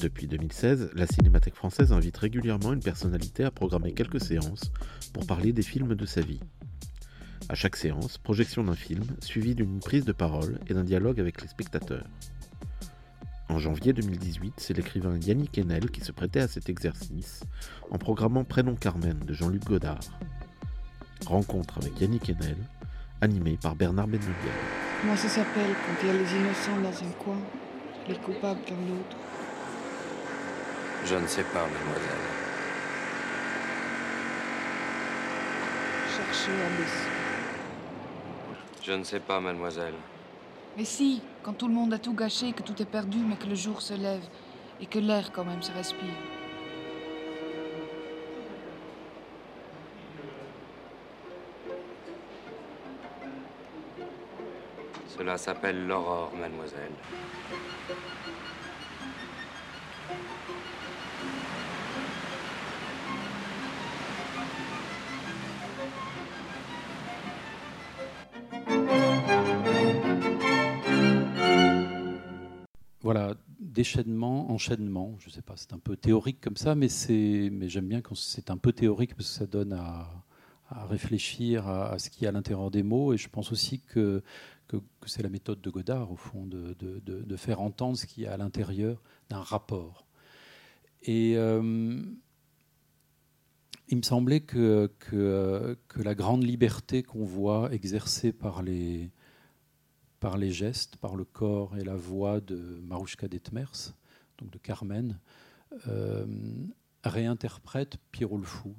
Depuis 2016, la Cinémathèque française invite régulièrement une personnalité à programmer quelques séances pour parler des films de sa vie. À chaque séance, projection d'un film, suivie d'une prise de parole et d'un dialogue avec les spectateurs. En janvier 2018, c'est l'écrivain Yannick Enel qui se prêtait à cet exercice en programmant Prénom Carmen de Jean-Luc Godard. Rencontre avec Yannick Enel, animé par Bernard Benouliel. Comment ça s'appelle quand les innocents dans un coin, les coupables dans l'autre? Je ne sais pas, mademoiselle. Chercher imbécile. Je ne sais pas, mademoiselle. Mais si, quand tout le monde a tout gâché, que tout est perdu, mais que le jour se lève et que l'air quand même se respire. Cela s'appelle l'aurore, mademoiselle. Déchaînement, enchaînement, je sais pas, c'est un peu théorique comme ça, mais, mais j'aime bien quand c'est un peu théorique parce que ça donne à, réfléchir à, ce qu'il y a à l'intérieur des mots. Et je pense aussi que, que, c'est la méthode de Godard, au fond, de, de- de- faire entendre ce qu'il y a à l'intérieur d'un rapport. Et euh, il me semblait que, que, que la grande liberté qu'on voit exercée par les, par les gestes, par le corps et la voix de Marouchka Detmers, donc de Carmen, euh, réinterprète Pierrot le Fou.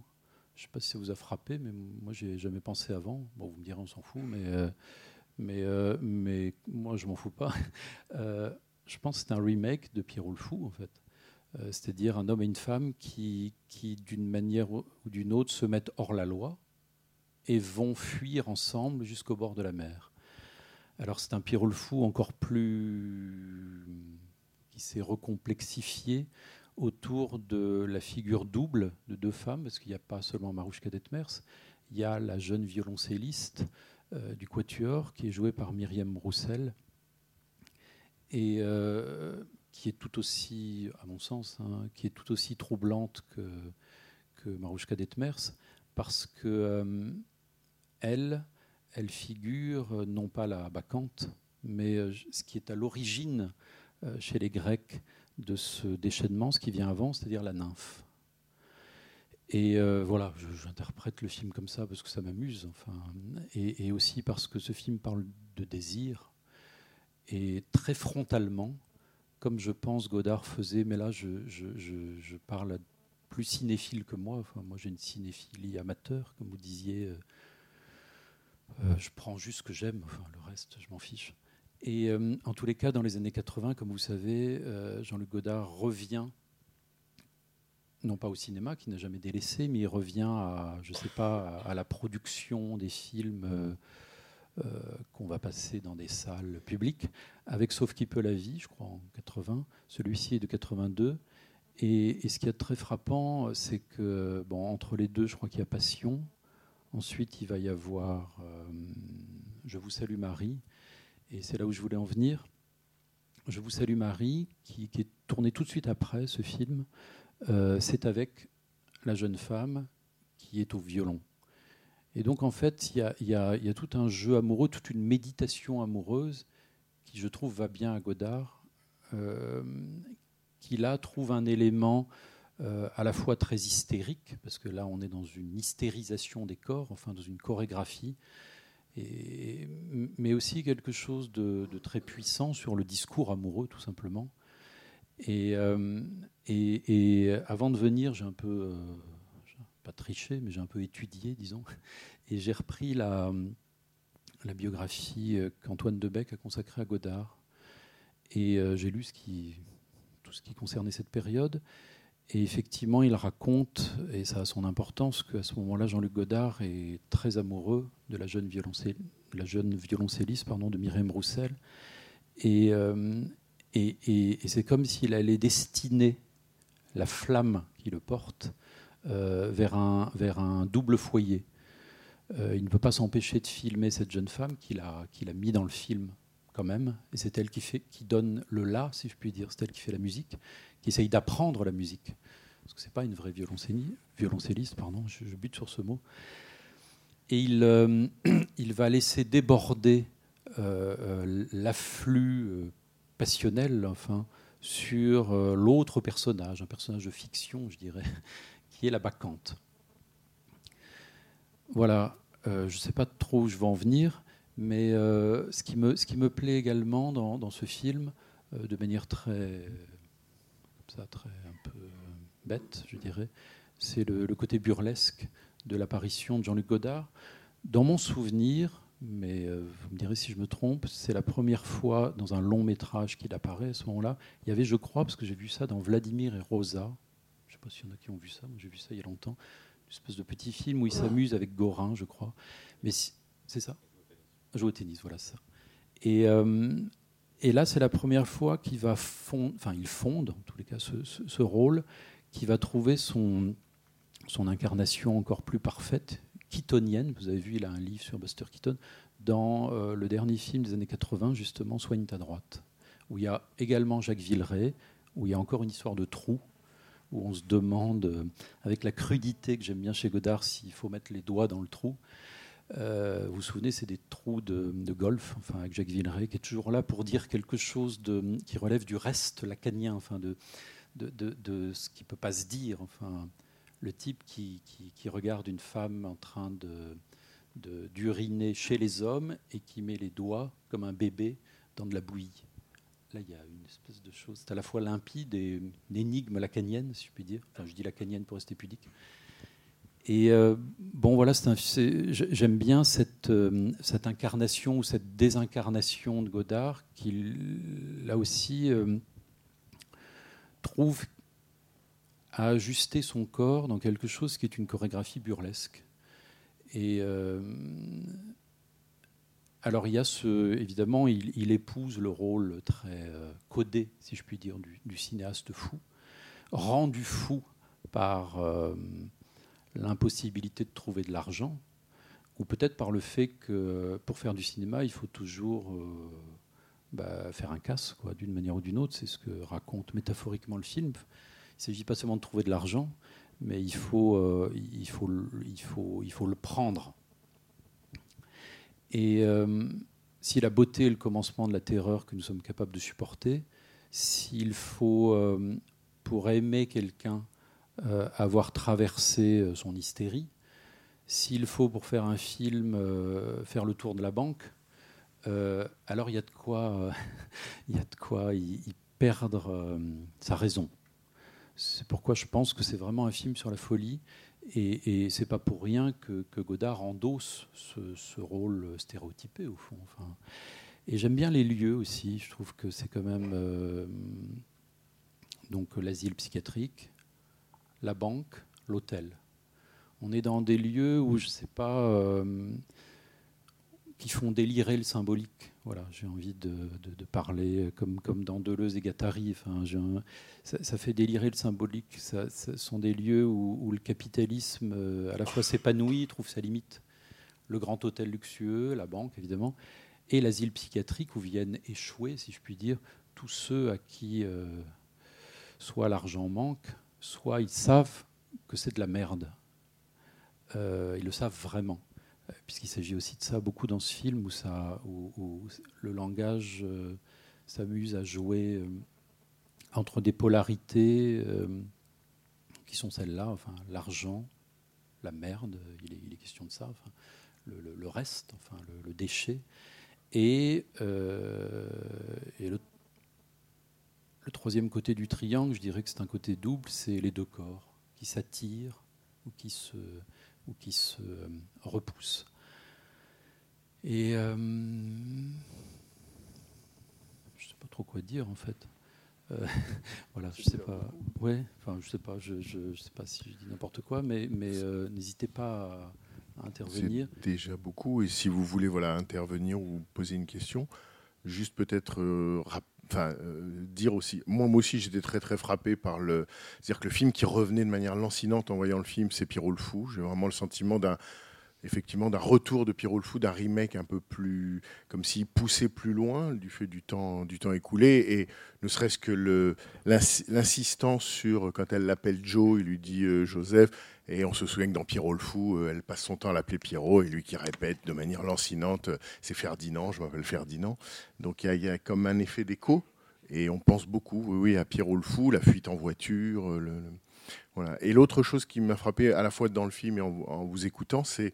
Je ne sais pas si ça vous a frappé, mais moi, j'ai jamais pensé avant. Bon, vous me direz, on s'en fout, mais, euh, mais, euh, mais moi, je m'en fous pas. Je pense que c'est un remake de Pierrot le Fou, en fait. C'est-à-dire un homme et une femme qui, qui d'une manière ou d'une autre, se mettent hors la loi et vont fuir ensemble jusqu'au bord de la mer. Alors c'est un Pierrot le fou encore plus qui s'est recomplexifié autour de la figure double de deux femmes, parce qu'il n'y a pas seulement Marouchka Detmers, il y a la jeune violoncelliste euh, du Quatuor qui est jouée par Myriam Roussel et euh, qui est tout aussi, à mon sens, hein, qui est tout aussi troublante que, que Marouchka Detmers, parce que euh, elle, elle figure euh, non pas la bacchante, mais euh, ce qui est à l'origine euh, chez les Grecs de ce déchaînement, ce qui vient avant, c'est-à-dire la nymphe. Et voilà, j'interprète le film comme ça parce que ça m'amuse, enfin, et, aussi parce que ce film parle de désir et très frontalement, comme je pense Godard faisait, mais là je, parle plus cinéphile que moi. Enfin, moi j'ai une cinéphilie amateur, comme vous disiez. Euh, je prends juste ce que j'aime, enfin, le reste, je m'en fiche. Et euh, en tous les cas, dans les années 80, comme vous savez, euh, Jean-Luc Godard revient, non pas au cinéma, qui n'a jamais délaissé, mais il revient à, je sais pas, à, la production des films qu'on va passer dans des salles publiques, avec Sauf qui peut la vie, je crois, en 80. Celui-ci est de 82. Et, et ce qui est très frappant, c'est que, bon, entre les deux, je crois qu'il y a Passion, Ensuite, il va y avoir euh, Je vous salue Marie, et c'est là où je voulais en venir. Je vous salue Marie, qui, est tourné tout de suite après ce film, euh, c'est avec la jeune femme qui est au violon. Et donc, en fait, il y a tout un jeu amoureux, toute une méditation amoureuse qui, je trouve, va bien à Godard, euh, qui là trouve un élément euh, à la fois très hystérique, parce que là on est dans une hystérisation des corps, enfin dans une chorégraphie, mais aussi quelque chose de, très puissant sur le discours amoureux tout simplement. Et, euh, avant de venir, j'ai un peu, euh, pas triché, mais j'ai un peu étudié, disons, et j'ai repris la, biographie qu'Antoine Debec a consacrée à Godard. Et j'ai lu tout ce qui concernait cette période. Et effectivement, il raconte, et ça a son importance, qu'à ce moment-là, Jean-Luc Godard est très amoureux de la jeune, violoncelle, la jeune violoncelliste pardon, de Myriam Roussel. Et, euh, et c'est comme s'il allait destiner la flamme qui le porte euh, vers, un, vers un double foyer. Euh, il ne peut pas s'empêcher de filmer cette jeune femme qu'il a, qu'il a mis dans le film quand même. Et c'est elle qui, fait, qui donne le là, si je puis dire. C'est elle qui fait la musique, qui essaye d'apprendre la musique. Parce que ce n'est pas une vraie violoncelli- violoncelliste, pardon, je, bute sur ce mot. Et il, euh, va laisser déborder euh, euh, l'afflux passionnel, enfin, sur l'autre personnage, un personnage de fiction, je dirais, qui est la bacchante. Voilà, je ne sais pas trop où je vais en venir, mais ce, qui me, plaît également dans, ce film, de manière très, ça, très un peu bête, je dirais, c'est le, côté burlesque de l'apparition de Jean-Luc Godard. Dans mon souvenir, mais euh, vous me direz si je me trompe, c'est la première fois dans un long métrage qu'il apparaît à ce moment-là. Il y avait, je crois, parce que j'ai vu ça dans Vladimir et Rosa, je ne sais pas s'il y en a qui ont vu ça, moi j'ai vu ça il y a longtemps, une espèce de petit film où il s'amuse avec Gorin, je crois. Mais c'est ça? Joue au tennis, voilà ça. Et, euh, et là, c'est la première fois qu'il va fondre, enfin, il fonde, en tous les cas, ce, rôle, qui va trouver son, son incarnation encore plus parfaite, keatonienne. Vous avez vu, il a un livre sur Buster Keaton, dans euh, le dernier film des années 80, justement, Soigne ta droite, où il y a également Jacques Villeray, où il y a encore une histoire de trou, où on se demande, euh, avec la crudité que j'aime bien chez Godard, s'il faut mettre les doigts dans le trou. Euh, vous vous souvenez, c'est des trous de, golf, enfin avec Jacques Villeray, qui est toujours là pour dire quelque chose qui relève du reste lacanien, enfin de, de, ce qui peut pas se dire. Enfin, le type qui, qui- regarde une femme en train d'uriner chez les hommes et qui met les doigts comme un bébé dans de la bouillie. Là, il y a une espèce de chose. C'est à la fois limpide et une énigme lacanienne, si je puis dire. Enfin, je dis lacanienne pour rester pudique. Et euh, bon, voilà, j'aime bien cette, euh, cette incarnation ou cette désincarnation de Godard qui, là aussi, euh, trouve à ajuster son corps dans quelque chose qui est une chorégraphie burlesque. Et alors, il y a ce, évidemment, il, épouse le rôle très codé, si je puis dire, du, cinéaste fou, rendu fou par l'impossibilité de trouver de l'argent, ou peut-être par le fait que pour faire du cinéma, il faut toujours euh, bah, faire un casse, quoi, d'une manière ou d'une autre. C'est ce que raconte métaphoriquement le film. Il ne s'agit pas seulement de trouver de l'argent, mais il faut, euh, il, faut, il, faut, il faut le prendre. Et euh, si la beauté est le commencement de la terreur que nous sommes capables de supporter, s'il faut, pour aimer quelqu'un, avoir traversé euh, son hystérie, s'il faut pour faire un film euh, faire le tour de la banque, euh, alors il y a de quoi, euh, il y a de quoi y, perdre euh, sa raison. C'est pourquoi je pense que c'est vraiment un film sur la folie. Et, et c'est pas pour rien que, Godard endosse ce, rôle stéréotypé, au fond. Et j'aime bien les lieux aussi. Je trouve que c'est quand même. euh, l'asile psychiatrique, la banque, l'hôtel. On est dans des lieux où, je sais pas. euh, qui font délirer le symbolique. Voilà, j'ai envie de, parler comme, comme dans Deleuze et Guattari. Enfin, ça, fait délirer le symbolique. Ce sont des lieux où, où le capitalisme, euh, à la fois s'épanouit, trouve sa limite. Le grand hôtel luxueux, la banque évidemment, et l'asile psychiatrique où viennent échouer, si je puis dire, tous ceux à qui euh, soit l'argent manque, soit ils savent que c'est de la merde. Euh, ils le savent vraiment. Puisqu'il s'agit aussi de ça beaucoup dans ce film où, ça, où, le langage euh, s'amuse à jouer euh, entre des polarités qui sont celles-là, enfin l'argent, la merde, il est, question de ça, le, reste, enfin le, déchet, et, et le, le troisième côté du triangle, je dirais que c'est un côté double, c'est les deux corps qui s'attirent ou qui se, ou qui se euh, repoussent. Et euh, je ne sais pas trop quoi dire en fait. Euh, voilà, je sais pas. Enfin, je sais pas. Je, sais pas si je dis n'importe quoi, mais, n'hésitez pas à, à intervenir. C'est déjà beaucoup. Et si vous voulez voilà, intervenir ou poser une question, juste peut-être enfin, dire aussi. Moi, moi aussi, j'étais très très frappé par le. C'est-à-dire que le film qui revenait de manière lancinante en voyant le film, c'est Pierrot le Fou. J'ai vraiment le sentiment d'un. Effectivement, d'un retour de Pierrot le Fou, d'un remake un peu plus. comme s'il poussait plus loin du fait du temps, du temps écoulé. Et ne serait-ce que l'insistance sur. Quand elle l'appelle Joe, il lui dit euh, Joseph. Et on se souvient que dans Pierrot le Fou, euh, elle passe son temps à l'appeler Pierrot et lui qui répète de manière lancinante euh, c'est Ferdinand, je m'appelle Ferdinand. Donc il y, a comme un effet d'écho et on pense beaucoup oui, à Pierrot le Fou, la fuite en voiture. euh. Et l'autre chose qui m'a frappé à la fois dans le film et en, vous- écoutant, c'est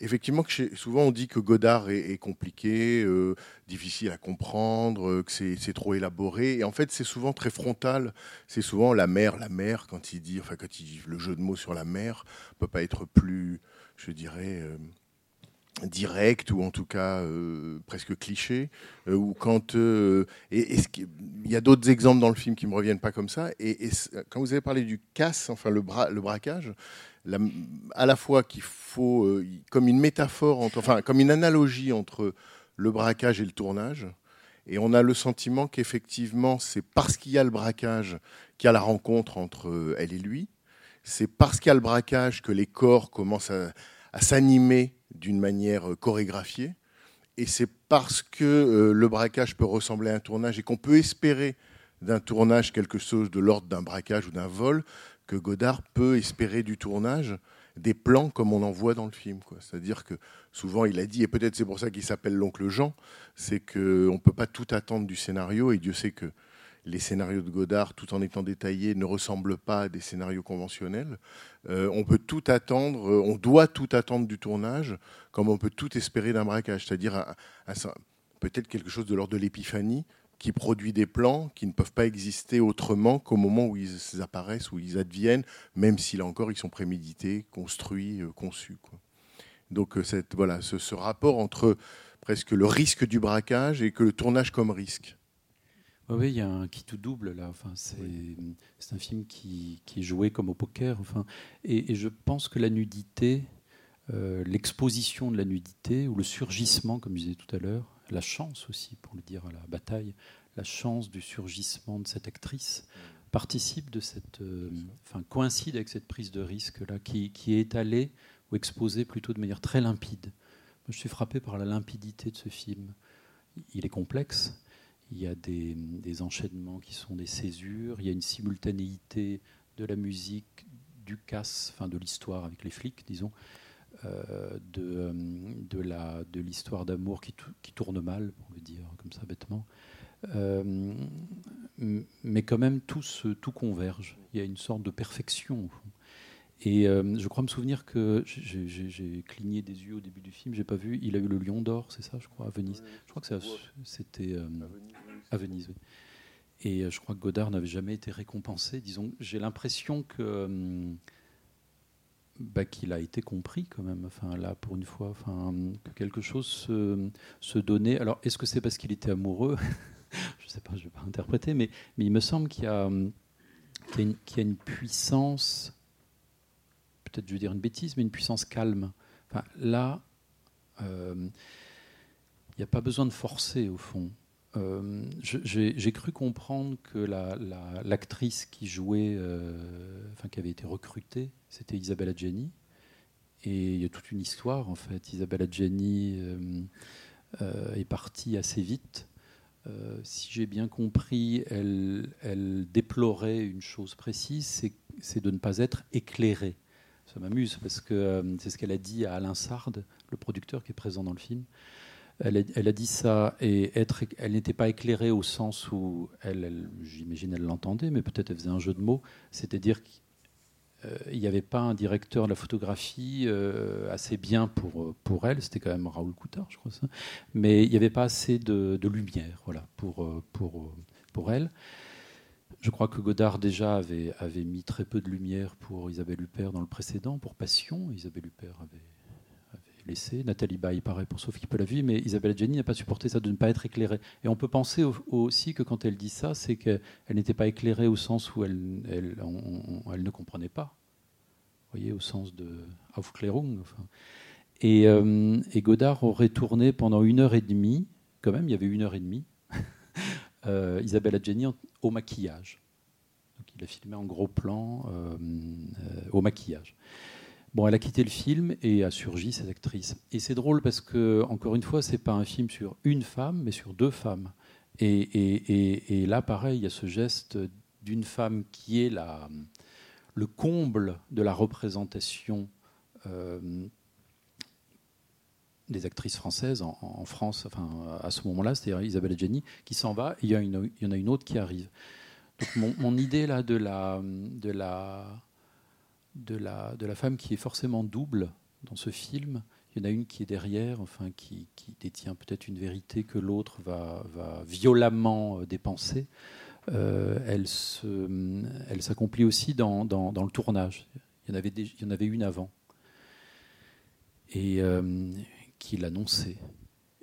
effectivement que souvent on dit que Godard est, compliqué, euh, difficile à comprendre, euh, que c'est trop élaboré. Et en fait, c'est souvent très frontal. C'est souvent la mer, la mer, quand il dit, enfin, quand il dit le jeu de mots sur la mer, peut pas être plus, je dirais, direct ou en tout cas euh, presque cliché. euh, ou quand euh, il y a d'autres exemples dans le film qui me reviennent pas comme ça. Et, quand vous avez parlé du casse, enfin le, bra, le braquage, à la fois qu'il faut euh, comme une métaphore, enfin comme une analogie entre le braquage et le tournage. Et on a le sentiment qu'effectivement, c'est parce qu'il y a le braquage qu'il y a la rencontre entre elle et lui. C'est parce qu'il y a le braquage que les corps commencent à s'animer d'une manière euh, chorégraphiée. Et c'est parce que euh, le braquage peut ressembler à un tournage et qu'on peut espérer d'un tournage quelque chose de l'ordre d'un braquage ou d'un vol que Godard peut espérer du tournage des plans comme on en voit dans le film. C'est-à-dire que souvent il a dit, et peut-être c'est pour ça qu'il s'appelle l'oncle Jean, c'est qu'on ne peut pas tout attendre du scénario, et Dieu sait que les scénarios de Godard, tout en étant détaillés, ne ressemblent pas à des scénarios conventionnels. Euh, on peut tout attendre, euh, on doit tout attendre du tournage, comme on peut tout espérer d'un braquage, c'est-à-dire peut-être quelque chose de l'ordre de l'épiphanie qui produit des plans qui ne peuvent pas exister autrement qu'au moment où ils apparaissent, où ils adviennent, même si là encore ils sont prémédités, construits, euh, conçus. Donc voilà, ce, ce rapport entre presque le risque du braquage et que le tournage comme risque. Oui, il y a un qui tout double là. Enfin, c'est un film qui, qui est joué comme au poker. Enfin, et, et je pense que la nudité, euh, l'exposition de la nudité ou le surgissement, comme je disais tout à l'heure, la chance aussi, pour le dire à la bataille, la chance du surgissement de cette actrice participe de cette, euh, enfin, coïncide avec cette prise de risque là, qui, qui est étalée ou exposée plutôt de manière très limpide. Moi, je suis frappé par la limpidité de ce film. Il est complexe. Il y a des, des enchaînements qui sont des césures. Il y a une simultanéité de la musique, du casse, enfin de l'histoire avec les flics, disons, euh, de, euh, de la de l'histoire d'amour qui, qui tourne mal, pour le dire comme ça bêtement. Euh, mais quand même, tout, se- tout converge. Il y a une sorte de perfection. au fond. Et euh, je crois me souvenir que j'ai- cligné des yeux au début du film, j'ai pas vu. Il a eu le Lion d'Or, c'est ça, je crois, à Venise. Je crois que c'était euh, à Venise. oui. Et euh, je crois que Godard n'avait jamais été récompensé. Disons, j'ai l'impression que bah, qu'il a été compris quand même. Enfin, là, pour une fois, enfin, que quelque chose se, se donnait. Alors, est-ce que c'est parce qu'il était amoureux? Je ne sais pas, je ne vais pas interpréter, mais, mais il me semble y y qu'il y a une puissance, peut-être je vais dire une bêtise, mais une puissance calme. Là, euh, il n'y a pas besoin de forcer, au fond. Euh, J'ai cru comprendre que la- la- l'actrice qui jouait, euh, enfin qui avait été recrutée, c'était Isabella Gianni. Et il y a toute une histoire en fait. Isabella euh, est partie assez vite. Si j'ai bien compris, elle, déplorait une chose précise, c'est de ne pas être éclairée. Ça m'amuse parce que euh, c'est ce qu'elle a dit à Alain Sard, le producteur qui est présent dans le film. Elle a, dit ça et être, elle n'était pas éclairée au sens où elle, j'imagine, elle l'entendait, mais peut-être elle faisait un jeu de mots. C'est-à-dire qu'il n'y avait pas un directeur de la photographie euh, assez bien pour, pour elle. C'était quand même Raoul Coutard, je crois ça. Mais il n'y avait pas assez de, de lumière, voilà, pour, euh, pour, euh, pour elle. Je crois que Godard déjà avait, avait mis très peu de lumière pour Isabelle Huppert dans le précédent, pour Passion. Isabelle Huppert avait, laissé. Nathalie Baye, pareil pour Sophie Pelavi, mais Isabelle Adjani n'a pas supporté ça de ne pas être éclairée. Et on peut penser aussi que quand elle dit ça, c'est qu'elle n'était pas éclairée au sens où elle, elle, ne comprenait pas. Vous voyez, au sens de Aufklärung. Et, euh, et, Godard aurait tourné pendant une heure et demie, quand même, il y avait une heure et demie, euh, Isabelle Adjani au maquillage. Donc il a filmé en gros plan euh, au maquillage. Bon, elle a quitté le film et a surgi cette actrice. Et c'est drôle parce que, encore une fois, c'est pas un film sur une femme, mais sur deux femmes. Et, là, pareil, il y a ce geste d'une femme qui est le comble de la représentation euh, des actrices françaises en, France, enfin, à ce moment-là, c'est-à-dire Isabelle Adjani, qui s'en va, et il y, en a une autre qui arrive. Donc mon, idée là de la, de la de la, de la femme qui est forcément double dans ce film. Il y en a une qui est derrière, enfin, qui, détient peut-être une vérité que l'autre va, va, violemment euh, dépenser. Euh, elle, s'accomplit aussi dans, dans, le tournage. Il y, en avait il y en avait une avant, et euh, qui l'annonçait.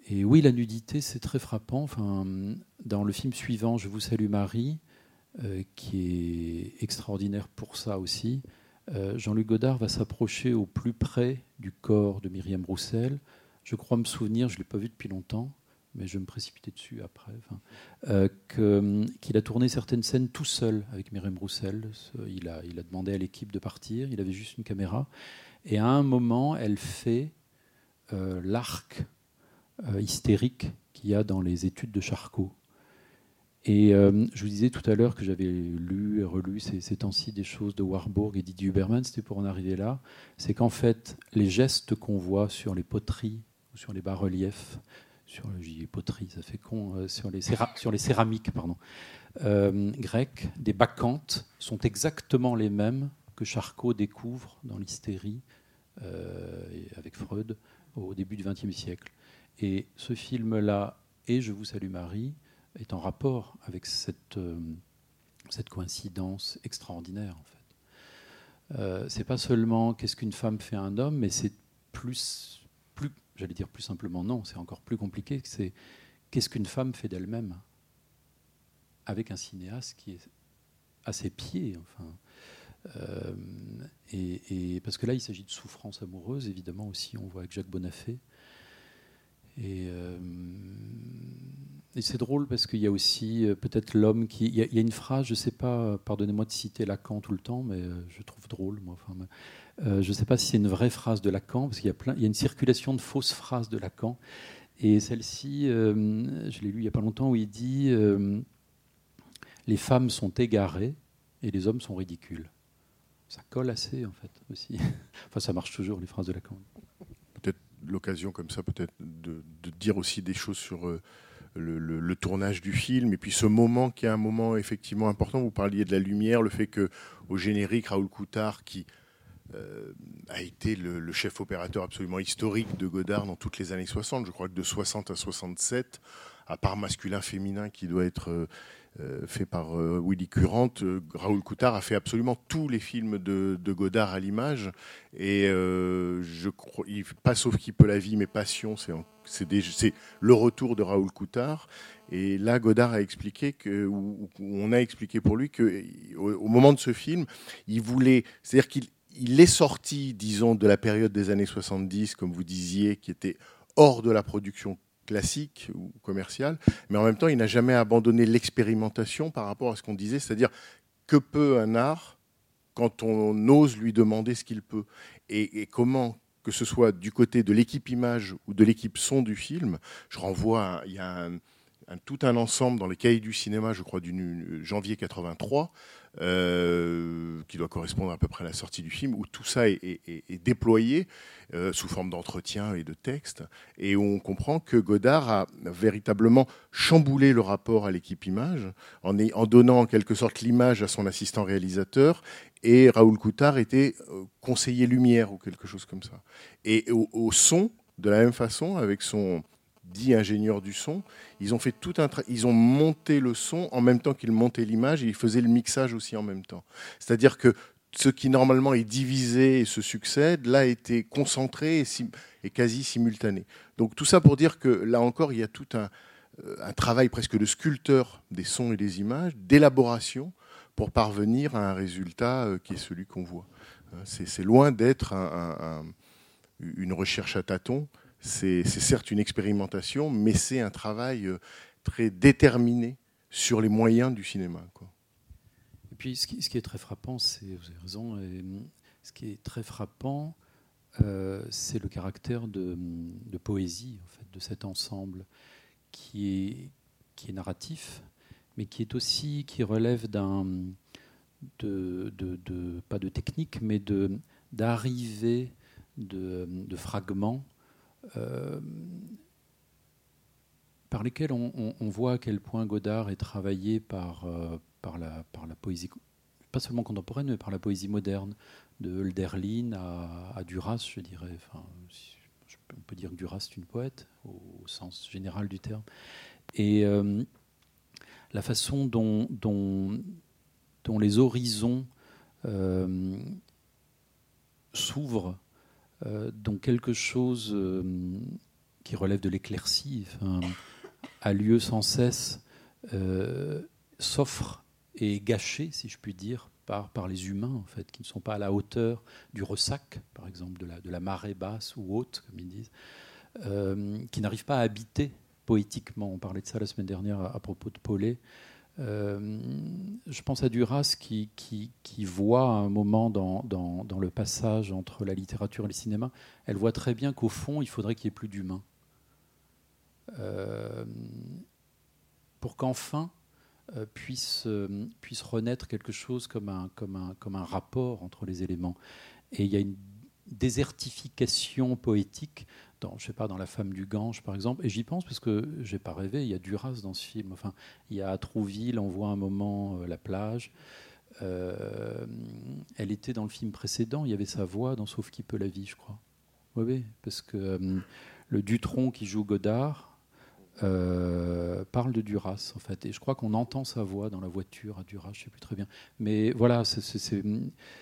Et oui, la nudité, c'est très frappant. Enfin, dans le film suivant, Je vous salue Marie, qui est extraordinaire pour ça aussi, euh, Jean-Luc Godard va s'approcher au plus près du corps de Myriam Roussel. Je crois me souvenir, je ne l'ai pas vu depuis longtemps, mais je vais me précipiter dessus après, euh, hum, qu'il a tourné certaines scènes tout seul avec Myriam Roussel. Il a, il a demandé à l'équipe de partir, il avait juste une caméra. Et à un moment, elle fait euh, l'arc hystérique qu'il y a dans les études de Charcot. Et euh, je vous disais tout à l'heure que j'avais lu et relu ces, ces temps-ci des choses de Warburg et Didier Huberman, c'était pour en arriver là. C'est qu'en fait, les gestes qu'on voit sur les poteries sur les bas-reliefs, sur les poteries, ça fait con, euh, sur, les sur les céramiques euh, grecques, des bacchantes, sont exactement les mêmes que Charcot découvre dans l'hystérie avec Freud au début du XXe siècle. Et ce film-là, et Je vous salue Marie, est en rapport avec cette, euh, cette coïncidence extraordinaire. En fait. Euh, c'est pas seulement qu'est-ce qu'une femme fait à un homme, mais c'est plus, plus j'allais dire plus simplement non, c'est encore plus compliqué. C'est qu'est-ce qu'une femme fait d'elle-même avec un cinéaste qui est à ses pieds. Enfin, et, et, parce que là, il s'agit de souffrance amoureuse, évidemment aussi, on voit avec Jacques Bonafé. Et, euh, c'est drôle parce qu'il y a aussi euh, peut-être l'homme qui. Il y, a, une phrase, je ne sais pas, pardonnez-moi de citer Lacan tout le temps, mais euh, je trouve drôle. Moi, enfin, je ne sais pas si c'est une vraie phrase de Lacan, parce qu'il y, a plein, il y a une circulation de fausses phrases de Lacan. Et celle-ci, je l'ai lu il n'y a pas longtemps, où il dit Les femmes sont égarées et les hommes sont ridicules. Ça colle assez, en fait, aussi. enfin, ça marche toujours, les phrases de Lacan l'occasion comme ça peut-être de, dire aussi des choses sur euh, le, tournage du film et puis ce moment qui est un moment effectivement important. Vous parliez de la lumière, le fait que au générique Raoul Coutard qui euh, a été le, chef opérateur absolument historique de Godard dans toutes les années 60. Je crois que de 60 à 67, à part masculin féminin qui doit être euh, fait par euh, Willy Currant, euh, Raoul Coutard a fait absolument tous les films de, Godard à l'image. Et je crois, pas sauf qui peut la vie, mais Passion, c'est le retour de Raoul Coutard. Et là, Godard a expliqué que, ou, on a expliqué pour lui que, au, moment de ce film, il voulait, c'est-à-dire qu'il il est sorti, disons, de la période des années 70, comme vous disiez, qui était hors de la production classique ou commercial, mais en même temps, il n'a jamais abandonné l'expérimentation par rapport à ce qu'on disait, c'est-à-dire que peut un art quand on ose lui demander ce qu'il peut? Et, comment que ce soit du côté de l'équipe image ou de l'équipe son du film, je renvoie, a tout un ensemble dans les cahiers du cinéma, je crois, du janvier 83, euh, qui doit correspondre à peu près à la sortie du film, où tout ça est, déployé euh, sous forme d'entretien et de texte, et où on comprend que Godard a véritablement chamboulé le rapport à l'équipe image, en, donnant en quelque sorte l'image à son assistant réalisateur, et Raoul Coutard était euh, conseiller lumière ou quelque chose comme ça. Et au son, de la même façon, avec son dit ingénieur du son, ils ont fait tout un ils ont monté le son en même temps qu'ils montaient l'image et ils faisaient le mixage aussi en même temps. C'est-à-dire que ce qui normalement est divisé et se succède, là été concentré et, quasi simultané. Donc tout ça pour dire que là encore, il y a tout un, euh, travail presque de sculpteur des sons et des images, d'élaboration pour parvenir à un résultat euh, qui est celui qu'on voit. Hein, C'est loin d'être un- un- un- une recherche à tâtons, c'est certes une expérimentation, mais c'est un travail euh, très déterminé sur les moyens du cinéma. Et puis, ce qui, est très frappant, c'est, vous avez raison, hum, ce qui est très frappant, euh, c'est le caractère de, hum, de poésie en fait, de cet ensemble qui est, narratif, mais qui est aussi qui relève d'un de- pas de technique, mais de d'arrivée de, fragments par lesquels on, voit à quel point Godard est travaillé par, euh, par, la, poésie, pas seulement contemporaine, mais par la poésie moderne, de Hölderlin à, Duras, je dirais. Enfin, on peut dire que Duras est une poète, au, sens général du terme. Et euh, la façon dont, dont, les horizons euh, s'ouvrent, euh, dont quelque chose euh, qui relève de l'éclaircie a lieu sans cesse, euh, s'offre et est gâché, si je puis dire, par, par les humains, en fait, qui ne sont pas à la hauteur du ressac, par exemple, de la, de la marée basse ou haute, comme ils disent, euh, qui n'arrivent pas à habiter poétiquement. On parlait de ça la semaine dernière à, à propos de Paulet. Euh, je pense à Duras qui, qui, qui voit un moment dans, le passage entre la littérature et le cinéma, elle voit très bien qu'au fond, il faudrait qu'il n'y ait plus d'humain. Euh, pour qu'enfin euh, puisse, renaître quelque chose comme un rapport entre les éléments. Et il y a une désertification poétique dans, je sais pas, dans La femme du Gange, par exemple. Et j'y pense parce que j'ai pas rêvé, il y a Duras dans ce film. Enfin, il y a à Trouville, on voit un moment euh, la plage. Euh, elle était dans le film précédent, il y avait sa voix dans Sauf qui peut la vie, je crois. Oui, oui, parce que euh, le Dutron qui joue Godard parle de Duras, en fait. Et je crois qu'on entend sa voix dans la voiture à Duras, je ne sais plus très bien. Mais voilà, c'est,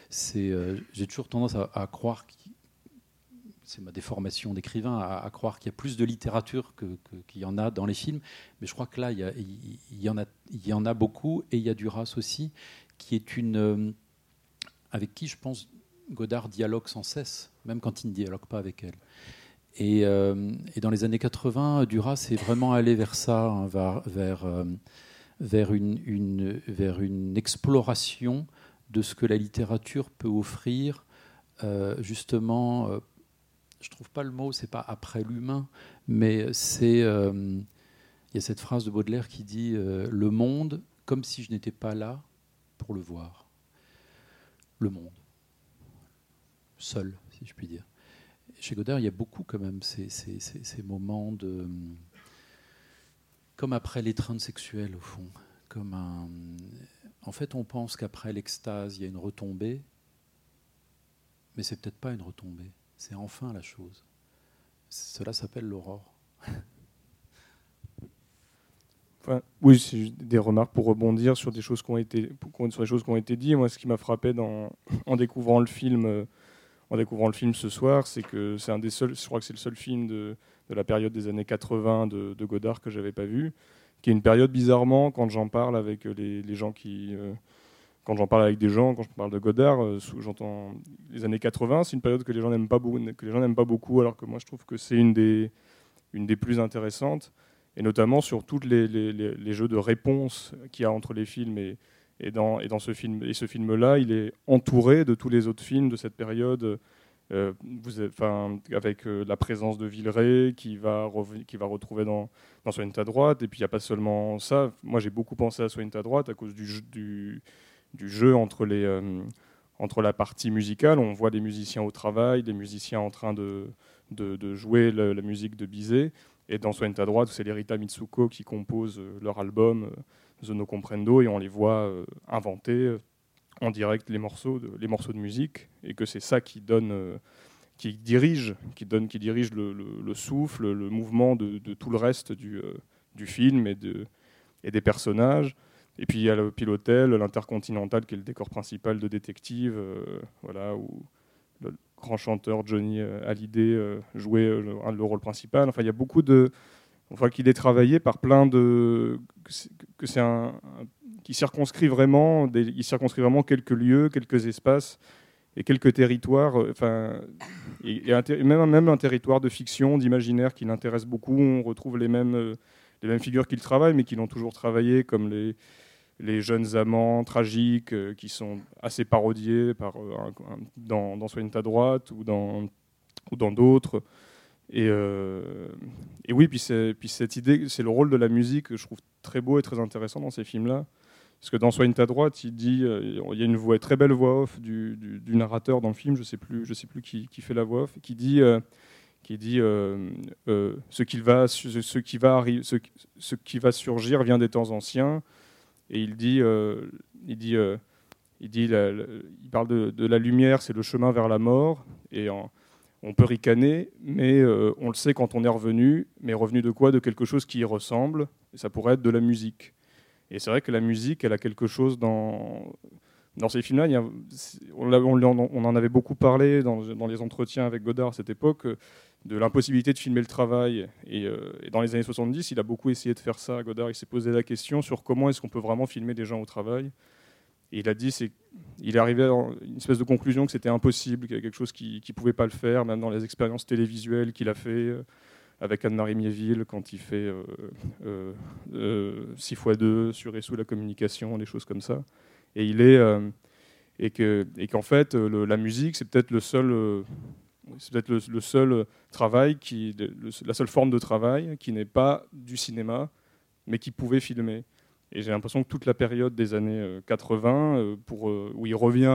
j'ai toujours tendance à, croire, c'est ma déformation d'écrivain, à, croire qu'il y a plus de littérature que- que- qu'il y en a dans les films. Mais je crois que là, il y, en a, il y en a beaucoup, et il y a Duras aussi, qui est une... euh, avec qui, je pense, Godard dialogue sans cesse, même quand il ne dialogue pas avec elle. Et, euh, dans les années 80, Duras est vraiment allé vers ça, hein, vers, vers, euh, vers une, une- vers une exploration de ce que la littérature peut offrir, justement, je trouve pas le mot, c'est pas après l'humain, mais c'est, euh, il y a cette phrase de Baudelaire qui dit euh, le monde comme si je n'étais pas là pour le voir. Le monde, seul, si je puis dire. Chez Godard, il y a beaucoup quand même ces, ces- moments de. Comme après l'étreinte sexuelle, au fond. Comme un... En fait, on pense qu'après l'extase, il y a une retombée, mais c'est peut-être pas une retombée. C'est enfin la chose. Cela s'appelle l'aurore. Oui, c'est des remarques pour rebondir sur des choses qui ont été, sur des choses qui ont été dites. Moi, ce qui m'a frappé en découvrant le film, euh, en découvrant le film ce soir, c'est que c'est un des seuls, je crois que c'est le seul film de, la période des années 80 de, Godard que j'avais pas vu, qui est une période bizarrement quand j'en parle avec les, les gens qui, euh, quand j'en parle avec des gens, quand je parle de Godard, euh, j'entends les années 80, c'est une période que les gens n'aiment pas beaucoup, alors que moi je trouve que c'est une des, plus intéressantes et notamment sur tous les, jeux de réponse qu'il y a entre les films et, dans, ce film. Et ce film là il est entouré de tous les autres films de cette période euh, avec euh, la présence de Villeray qui va, retrouver dans, dans Soigne ta droite et puis il n'y a pas seulement ça. Moi j'ai beaucoup pensé à Soigne ta droite à cause du, du jeu entre les euh, entre la partie musicale on voit des musiciens au travail des musiciens en train de, de, jouer la musique de Bizet et dans Soigne ta droite, c'est les Rita Mitsuko qui composent euh, leur album euh, Zono Comprendo et on les voit inventer en direct les morceaux, de, les morceaux de musique et que c'est ça qui donne, qui dirige, qui donne, qui dirige le, le- le souffle, le mouvement de, tout le reste du, du film et, de, et des personnages. Et puis il y a le pilotel, l'intercontinental qui est le décor principal de détective, euh, voilà où le- grand chanteur Johnny euh, Hallyday euh, jouait le, le rôle principal. Enfin, il y a beaucoup de. On voit qu'il est travaillé par plein de. que c'est- un, qui circonscrit vraiment, des, il circonscrit vraiment quelques lieux, quelques espaces et quelques territoires. Enfin, et, même, même un territoire de fiction, d'imaginaire qui l'intéresse beaucoup. On retrouve les mêmes, les mêmes figures qu'il travaille, mais qui l'ont toujours travaillé, comme les, les jeunes amants tragiques euh, qui sont assez parodiés par, euh, dans, dans Soigne ta droite ou dans ou dans d'autres. Et, euh, et oui, puis, puis cette idée, c'est le rôle de la musique que je trouve très beau et très intéressant dans ces films-là. Parce que dans Soigne ta droite, il dit, il y a une voix, très belle voix off du, du- narrateur dans le film, je sais plus, je sais plus qui, qui fait la voix off, qui dit, qui dit ce, qu'il va, ce, qui va ce qui va surgir vient des temps anciens. Et il dit, euh, il dit, euh, il dit, il parle de, la lumière, c'est le chemin vers la mort. Et on peut ricaner, mais euh, on le sait quand on est revenu. Mais revenu de quoi? De quelque chose qui y ressemble. Et ça pourrait être de la musique. Et c'est vrai que la musique, elle a quelque chose dans dans ces films-là. On, en avait beaucoup parlé dans, les entretiens avec Godard à cette époque. euh, de l'impossibilité de filmer le travail. Et, euh, dans les années 70, il a beaucoup essayé de faire ça. Godard, il s'est posé la question sur comment est-ce qu'on peut vraiment filmer des gens au travail. Et il a dit, c'est, il est arrivé à une espèce de conclusion que c'était impossible, qu'il y avait quelque chose qui ne pouvait pas le faire, même dans les expériences télévisuelles qu'il a fait euh, avec Anne-Marie Miéville quand il fait euh, euh, euh, 6 x 2 sur et sous la communication, des choses comme ça. Et il est euh, et que et qu'en fait euh, la musique c'est peut-être le seul euh, c'est peut-être le, seul travail qui la seule forme de travail qui n'est pas du cinéma mais qui pouvait filmer. Et j'ai l'impression que toute la période des années euh, 80 euh, pour où il revient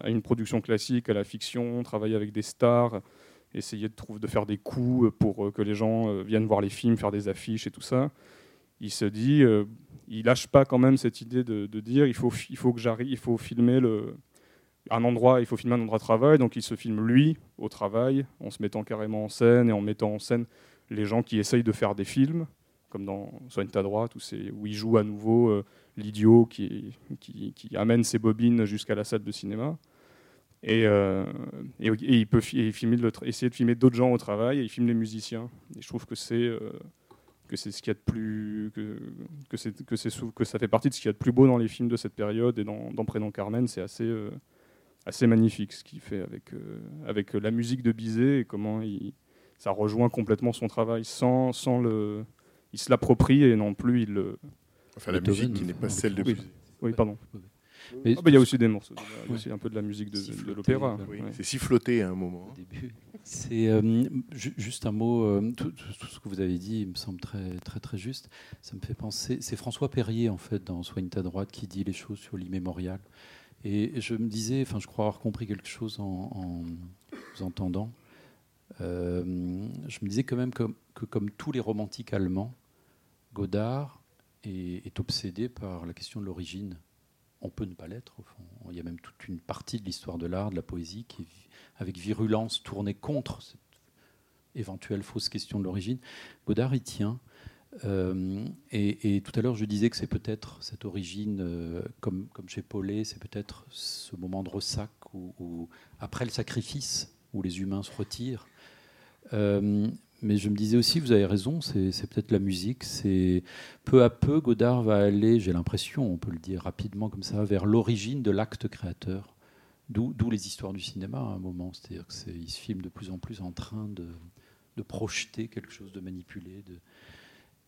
à une production classique à la fiction travailler avec des stars essayer de trouver de faire des coups pour que les gens viennent voir les films faire des affiches et tout ça il se dit, il lâche pas quand même cette idée de, dire, il faut, il faut que j'arrive, il faut filmer le, un endroit, il faut filmer un endroit de travail, donc il se filme lui au travail, en se mettant carrément en scène et en mettant en scène les gens qui essayent de faire des films, comme dans Soigne ta droite, où, où il joue à nouveau euh, l'idiot qui, qui, amène ses bobines jusqu'à la salle de cinéma. Et, euh, et, il peut et essayer de filmer d'autres gens au travail, et il filme les musiciens. Et je trouve que c'est euh, que c'est ce qu'il y a de plus que que c'est que c'est que ça fait partie de ce qu'il y a de plus beau dans les films de cette période et dans, dans Prénom Carmen c'est assez euh, assez magnifique ce qu'il fait avec euh, avec la musique de Bizet et comment il ça rejoint complètement son travail sans sans le il se l'approprie et non plus il le Enfin, la musique qui n'est pas celle de. Bizet. oui pardon Mais Ah bah, il y a aussi des morceaux de- il y a Ouais. aussi un peu de la musique de, l'opéra. Oui, ouais. C'est siffloté à un moment. début. C'est euh, ju- juste un mot. euh, tout, ce que vous avez dit me semble très très très juste. Ça me fait penser. C'est François Perrier en fait dans Soigne ta droite qui dit les choses sur l'immémorial. Et je me disais, enfin, je crois avoir compris quelque chose en, en vous entendant. Euh, je me disais quand même que, que comme tous les romantiques allemands, Godard est, est obsédé par la question de l'origine. On peut ne pas l'être, au fond. Il y a même toute une partie de l'histoire de l'art, de la poésie, qui est avec virulence tournée contre cette éventuelle fausse question de l'origine. Godard y tient. Euh, et, tout à l'heure, je disais que c'est peut-être cette origine, euh, comme, chez Paulet, c'est peut-être ce moment de ressac où, où, après le sacrifice, où les humains se retirent. Euh, mais je me disais aussi, vous avez raison, c'est peut-être la musique. C'est peu à peu, Godard va aller, j'ai l'impression, on peut le dire rapidement comme ça, vers l'origine de l'acte créateur. D'où les histoires du cinéma à un moment. C'est-à-dire qu'il se filme de plus en plus en train de, projeter quelque chose, de manipuler.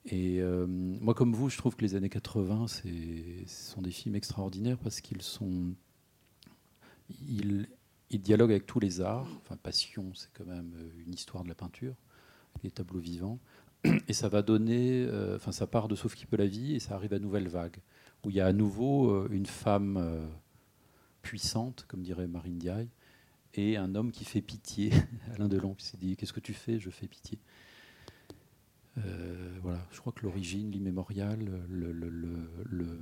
Et euh, moi, comme vous, je trouve que les années 80, c'est- ce sont des films extraordinaires parce qu'ils sont. Ils, ils dialoguent avec tous les arts. Enfin, Passion, c'est quand même une histoire de la peinture, les tableaux vivants. Et ça va donner. euh, Enfin, ça part de Sauf qui peut la vie et ça arrive à Nouvelle Vague, où il y a à nouveau euh, une femme euh, puissante, comme dirait Marine Diaye, et un homme qui fait pitié. Alain Delon qui s'est dit Qu'est-ce que tu fais? Je fais pitié. Voilà, je crois que l'origine, l'immémorial, le,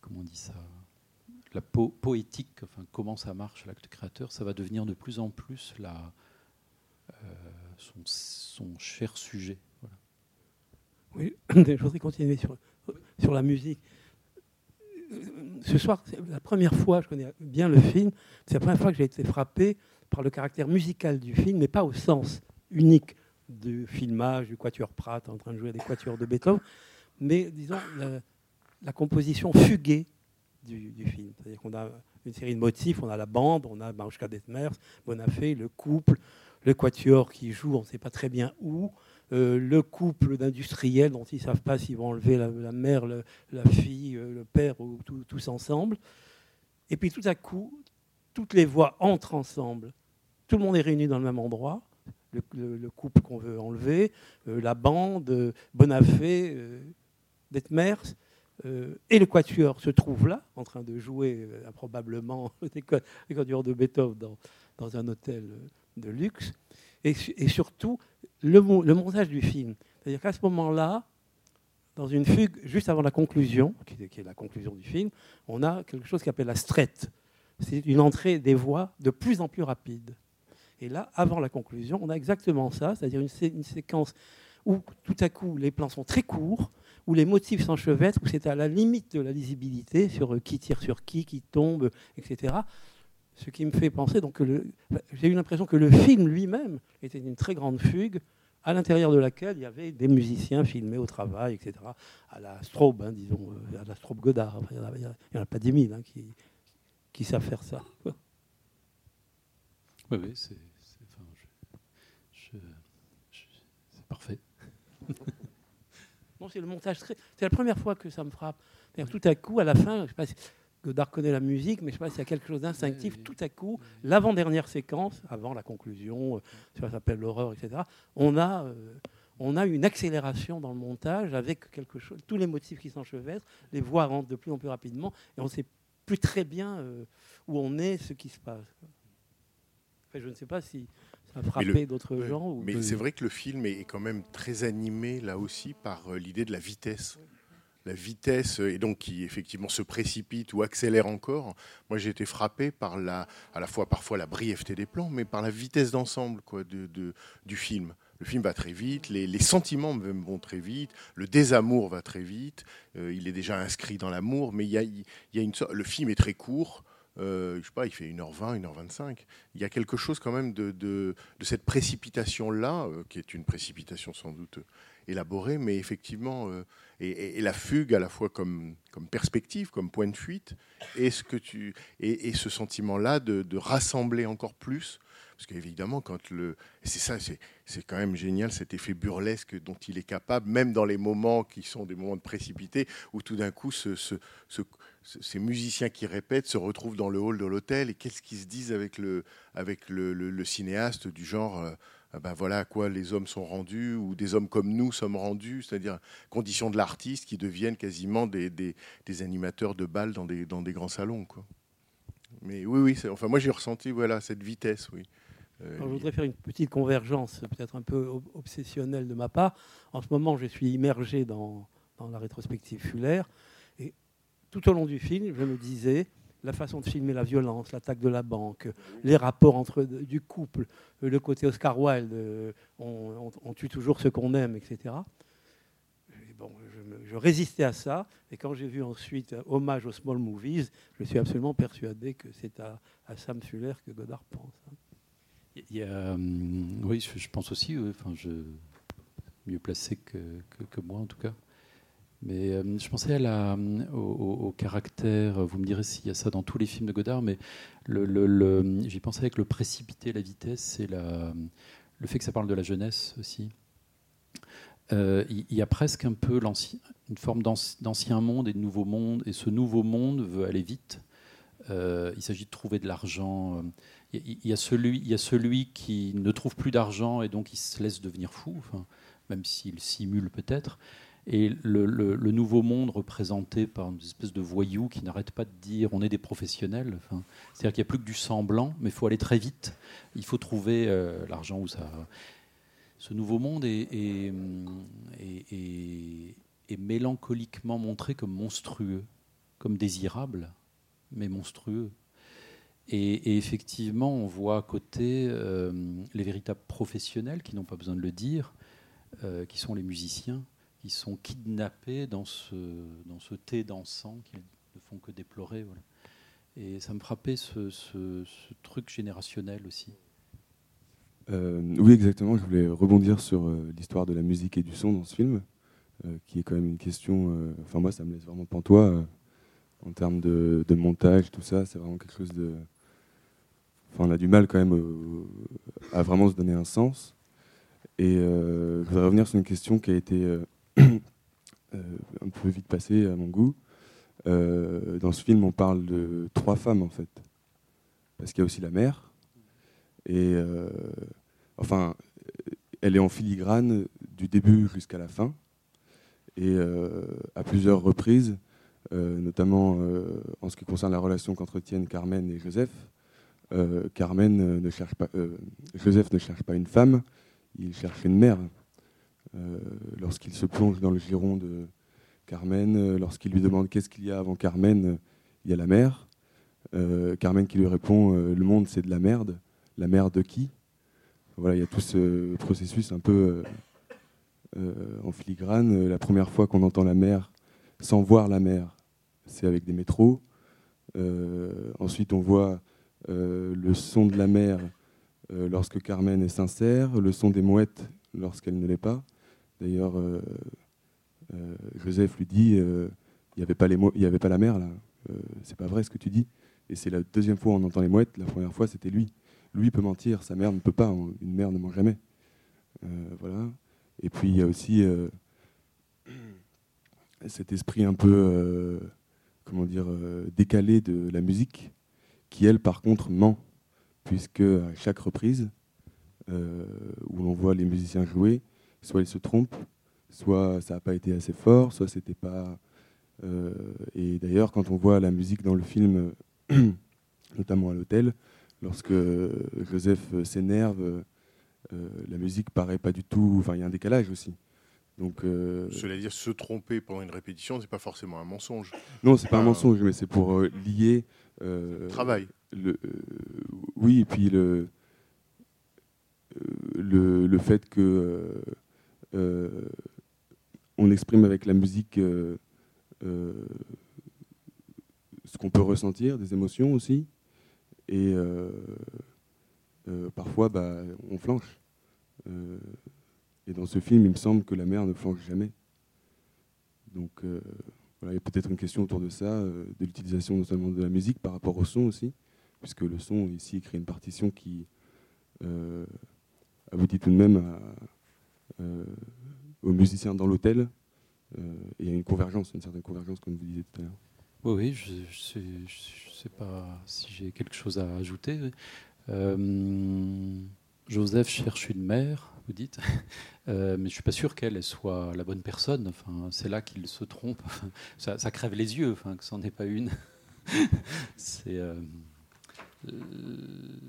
comment on dit ça, la po- poétique, enfin comment ça marche l'acte créateur, ça va devenir de plus en plus la, son, cher sujet. Oui, je voudrais continuer sur, sur la musique. Ce soir, c'est la première fois, je connais bien le film, c'est la première fois que j'ai été frappé par le caractère musical du film, mais pas au sens unique du filmage, du quatuor Pratt en train de jouer des quatuors de Beethoven, mais disons la, la composition fuguée du, du film. C'est-à-dire qu'on a une série de motifs, on a la bande, on a Marushka Detmers, Bonafé, le couple, le quatuor qui joue, on ne sait pas très bien où, euh, le couple d'industriels dont ils ne savent pas s'ils vont enlever la, mère, la fille, euh, le père, ou tous ensemble. Et puis tout à coup, toutes les voix entrent ensemble. Tout le monde est réuni dans le même endroit. Le, le- le couple qu'on veut enlever, euh, la bande, euh, Bonafé, Detmers, et le quatuor se trouve là, en train de jouer improbablement des quatuors de Beethoven dans, un hôtel de luxe. Et, su- et surtout, le, mo- le montage du film. C'est-à-dire qu'à ce moment-là, dans une fugue, juste avant la conclusion, qui est, qui la conclusion du film, on a quelque chose qu'on appelle la strette. C'est une entrée des voix de plus en plus rapide. Et là, avant la conclusion, on a exactement ça, c'est-à-dire une séquence où tout à coup les plans sont très courts, où les motifs s'enchevêtrent, où c'est à la limite de la lisibilité sur euh, qui tire sur qui, qui tombe, etc. Ce qui me fait penser, donc, j'ai eu l'impression que le film lui-même était une très grande fugue, à l'intérieur de laquelle il y avait des musiciens filmés au travail, etc. À la Straub, hein, disons, euh, à la Straub Godard. Enfin, il n'y en, a- en pas des mille hein, qui, qui savent faire ça. Oui, oui, c'est c'est- enfin, je- je- je- c'est parfait. Non, c'est le montage. C'est la première fois que ça me frappe. Tout à coup, à la fin, je sais pas si Godard connaît la musique, mais je sais pas s'il y a quelque chose d'instinctif. Tout à coup, l'avant-dernière séquence, avant la conclusion, euh, ça s'appelle l'horreur, etc. On a, euh, on a une accélération dans le montage avec quelque chose, tous les motifs qui s'enchevêtrent, les voix rentrent de plus en plus rapidement, et on ne sait plus très bien euh, où on est, ce qui se passe. Enfin, je ne sais pas si ça a Mais frappé d'autres gens. ou- Mais c'est vrai que le film est quand même très animé là aussi par euh, l'idée de la vitesse. Vitesse, euh, et donc qui effectivement se précipite ou accélère encore. Moi j'ai été frappé par la, à la fois parfois la brièveté des plans, mais par la vitesse d'ensemble quoi, de, de- du film. Le film va très vite, les, sentiments même vont très vite, le désamour va très vite, euh, il est déjà inscrit dans l'amour, mais il y a, y a une sorte, le film est très court, euh, je sais pas, il fait 1h20, 1h25. Il y a quelque chose quand même de, de, cette précipitation-là, qui est une précipitation sans doute euh, élaborée, mais effectivement, euh, et, la fugue à la fois comme, perspective, comme point de fuite, et, ce, et, ce sentiment-là de, rassembler encore plus. Parce qu'évidemment, quand le. C'est ça, c'est quand même génial cet effet burlesque dont il est capable, même dans les moments qui sont des moments de précipité, où tout d'un coup, ce, ce- ce- ce- ces musiciens qui répètent se retrouvent dans le hall de l'hôtel et qu'est-ce qu'ils se disent avec le, avec le, cinéaste du genre. Ah ben voilà à quoi les hommes sont rendus ou des hommes comme nous sommes rendus, c'est-à-dire conditions de l'artiste qui deviennent quasiment des, des- des animateurs de bal dans des, dans des grands salons. Quoi. Mais oui, oui, enfin moi j'ai ressenti voilà, cette vitesse, oui. Euh, Alors, je voudrais faire une petite convergence, peut-être un peu ob- obsessionnelle de ma part. En ce moment, je suis immergé dans, dans la rétrospective Fuller. Et tout au long du film, je me disais, la façon de filmer la violence, l'attaque de la banque, les rapports entre du couple, euh, le côté Oscar Wilde, euh, on, tue toujours ce qu'on aime, etc. Et bon, je, résistais à ça. Et quand j'ai vu ensuite euh, Hommage aux Small Movies, je suis absolument persuadé que c'est à, Sam Fuller que Godard pense. hein. Hum, oui, je, pense aussi, enfin, je, mieux placé que, que, que moi en tout cas. Mais euh, je pensais hum, au, caractère, vous me direz s'il y a ça dans tous les films de Godard, mais j'y pensais avec le précipité, la vitesse et le fait que ça parle de la jeunesse aussi. Euh, il y a presque un peu une forme d'anci- d'ancien monde et de nouveau monde, et ce nouveau monde veut aller vite. Euh, il s'agit de trouver de l'argent. euh, Il y, a celui, qui ne trouve plus d'argent et donc il se laisse devenir fou, même s'il simule peut-être. Et le, nouveau monde représenté par une espèce de voyou qui n'arrête pas de dire on est des professionnels. C'est-à-dire qu'il n'y a plus que du semblant, mais il faut aller très vite. Il faut trouver euh, l'argent où ça. Ce nouveau monde est, mélancoliquement montré comme monstrueux, comme désirable, mais monstrueux. Et, et effectivement, on voit à côté euh, les véritables professionnels qui n'ont pas besoin de le dire, euh, qui sont les musiciens, qui sont kidnappés dans ce, dans ce thé dansant qu'ils ne font que déplorer. voilà. Et ça me frappait ce, ce- truc générationnel aussi. Euh, oui, exactement. Je voulais rebondir sur euh, l'histoire de la musique et du son dans ce film, euh, qui est quand même une question. Enfin, moi, ça me laisse vraiment pantois en termes de, de montage, tout ça. C'est vraiment quelque chose de. Enfin, on a du mal quand même à vraiment se donner un sens. Et je voudrais revenir sur une question qui a été un peu vite passée à mon goût. Euh, dans ce film, on parle de trois femmes en fait, parce qu'il y a aussi la mère. Et euh, enfin, elle est en filigrane du début jusqu'à la fin. Et euh, à plusieurs reprises, euh, notamment euh, en ce qui concerne la relation qu'entretiennent Carmen et Joseph, euh, Carmen euh, ne cherche pas, euh, Joseph ne cherche pas une femme, il cherche une mère. Euh, Lorsqu'il se plonge dans le giron de Carmen, euh, lorsqu'il lui demande qu'est-ce qu'il y a avant Carmen, euh, il y a la. Euh, Carmen qui lui répond le monde c'est de la merde. La merde de qui? Voilà, il y a tout ce processus un peu en filigrane. La première fois qu'on entend la mer sans voir la mer, c'est avec des métros. Ensuite, on voit le son de la mer lorsque Carmen est sincère, le son des mouettes lorsqu'elle ne l'est pas. D'ailleurs, euh, euh, Joseph lui dit euh, il n'y avait, pas avait pas la mer là. C'est pas vrai ce que tu dis. Et c'est la deuxième fois on entend les mouettes. La première fois, c'était lui. Lui peut mentir, sa mère ne peut pas. On- Une mère ne ment jamais. Voilà. Et puis il y a aussi cet esprit un peu, comment dire, décalé de la musique, qui elle, par contre, ment, puisque à chaque reprise où l'on voit les musiciens jouer, soit ils se trompent, soit ça n'a pas été assez fort, soit c'était pas. euh, et d'ailleurs, quand on voit la musique dans le film, notamment à l'hôtel, lorsque Joseph s'énerve, euh, la musique paraît pas du tout. Enfin, il y a un décalage aussi. Donc, euh, Cela dire, se tromper pendant une répétition, c'est pas forcément un mensonge. non, c'est pas un mensonge, mais c'est pour euh, lier. euh, Travail. Le, oui, et puis le, le, le fait que on exprime avec la musique euh, euh, ce qu'on peut ressentir, des émotions aussi, et euh, euh, parfois bah, on flanche. Euh, et dans ce film, il me semble que la mère ne flanche jamais. Donc euh, voilà, il y a peut-être une question autour de ça, euh, de l'utilisation non seulement de la musique par rapport au son aussi, puisque le son ici crée une partition qui euh, aboutit tout de même à, euh, aux musiciens dans l'hôtel. euh, il y a une convergence, une certaine convergence, comme vous disiez tout à l'heure. Oui, je ne sais, pas si j'ai quelque chose à ajouter. Euh, Joseph cherche une mère, vous dites, Euh, mais je suis pas sûr qu'elle elle soit la bonne personne. Enfin, c'est là qu'il se trompe. Ça, crève les yeux, enfin, que ce n'en est pas une. c'est euh,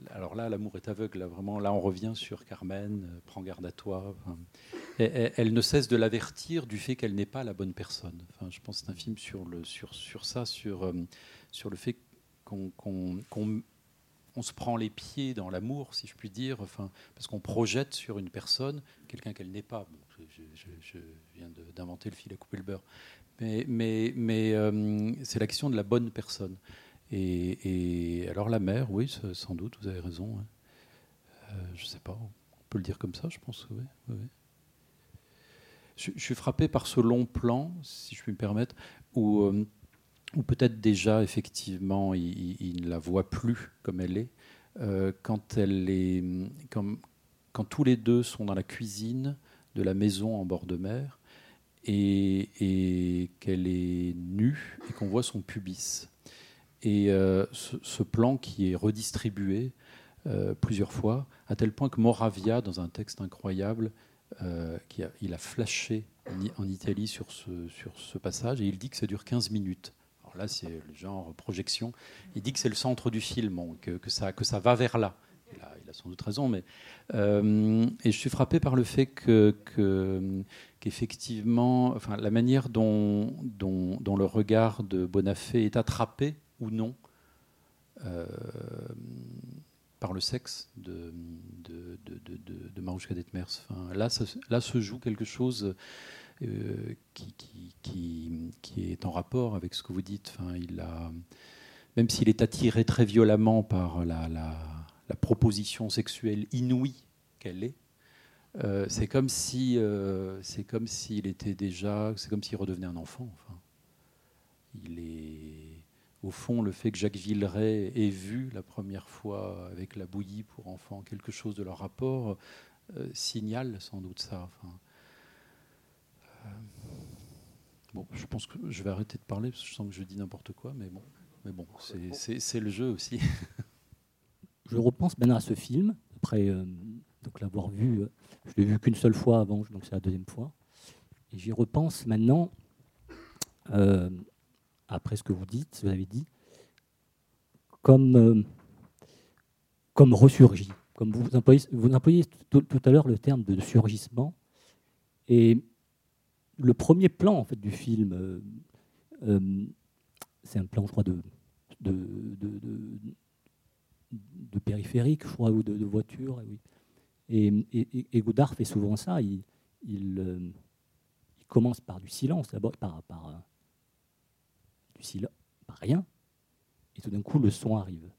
alors là, l'amour est aveugle. Là, vraiment, là, on revient sur Carmen. euh, prends garde à toi. Elle, ne cesse de l'avertir du fait qu'elle n'est pas la bonne personne. Je pense que c'est un film sur, le, sur, sur ça, sur, euh, sur le fait qu'on qu'on- qu'on- on se prend les pieds dans l'amour, si je puis dire, enfin, parce qu'on projette sur une personne quelqu'un qu'elle n'est pas. Je, viens d'inventer le fil à couper le beurre. Mais, mais, mais euh, c'est la question de la bonne personne. Et, alors la mère, oui, sans doute, vous avez raison. hein. Euh, je ne sais pas, on peut le dire comme ça, je pense. Je, suis frappé par ce long plan, si je puis me permettre, où, euh, peut-être déjà, effectivement, il, ne la voit plus comme elle est, euh, quand, tous les deux sont dans la cuisine de la maison en bord de mer et qu'elle est nue et qu'on voit son pubis. Et euh, ce, plan qui est redistribué euh, plusieurs fois, à tel point que Moravia, dans un texte incroyable, euh, il a flashé en, Italie sur ce, sur ce passage et il dit que ça dure 15 minutes. Alors là, c'est le genre projection. Il dit que c'est le centre du film, que, que ça, que ça va vers là. Il a, il a sans doute raison, mais et je suis frappé par le fait que- qu'effectivement, enfin, la manière dont, dont, dont le regard de Bonafé est attrapé ou non euh, par le sexe de, de, Marouchka Detmers. Là, se joue quelque chose euh, qui, est en rapport avec ce que vous dites. Il a, même s'il est attiré très violemment par la, proposition sexuelle inouïe qu'elle est. Euh, c'est comme si c'est comme s'il était déjà, c'est comme s'il redevenait un enfant. Il est au fond le fait que Jacques Villeray ait vu la première fois avec la bouillie pour enfants quelque chose de leur rapport euh, signale sans doute ça. Euh, bon, je pense que je vais arrêter de parler parce que je sens que je dis n'importe quoi, mais bon, mais bon, c'est- le jeu aussi. Je repense maintenant à ce film, après euh, donc l'avoir vu, je l'ai vu qu'une seule fois avant, donc c'est la deuxième fois. Et j'y repense maintenant, après ce que vous dites, vous avez dit, comme, euh, comme ressurgi. Comme vous employez, vous employez tout, à l'heure le terme de surgissement. Et le premier plan en fait, du film, euh, euh, c'est un plan, je crois, de, de, de- périphérique, je crois, ou de, voiture. oui. Et, et- Godard fait souvent ça. Il, il, il commence par du silence, d'abord par, par, par rien, et tout d'un coup le son arrive.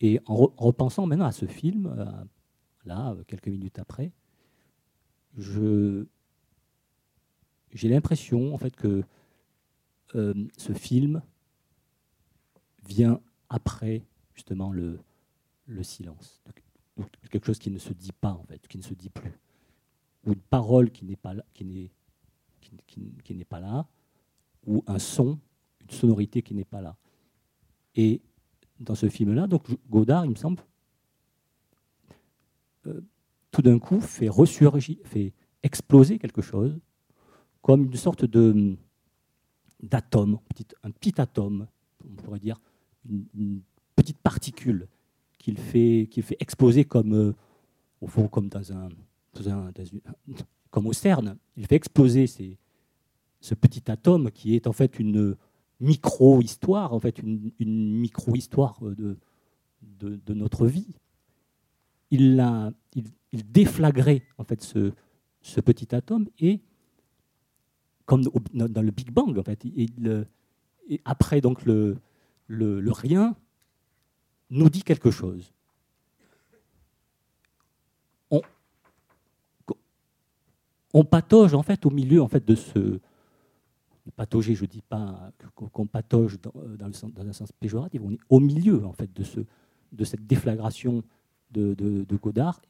Et en re- repensant maintenant à ce film, euh, là, euh, quelques minutes après, je j'ai l'impression en fait que euh, ce film vient après justement le, le silence, quelque chose qui ne se dit pas en fait, qui ne se dit plus, ou une parole qui n'est pas qui n'est qui n'est pas là, ou un son, une sonorité qui n'est pas là. Et dans ce film-là, donc Godard, il me semble, euh, tout d'un coup fait ressurgir, fait exploser quelque chose, comme une sorte de d'atome, un petit atome, on pourrait dire, une, petite particule qu'il fait, fait exploser comme, euh, au fond, comme dans un, comme au CERN. Il fait exploser ces- ce petit atome qui est en fait une micro-histoire, en fait une, micro-histoire de, de, notre vie. Il, l'a- il, il déflagrait en fait ce, petit atome et comme dans le Big Bang en fait, euh, après donc le, rien nous dit quelque chose. On, on patauge en fait au milieu en fait de ce patauger, je dis pas qu'on patauge dans, dans le sens- un sens péjoratif, on est au milieu en fait de ce de cette déflagration de, de- Godard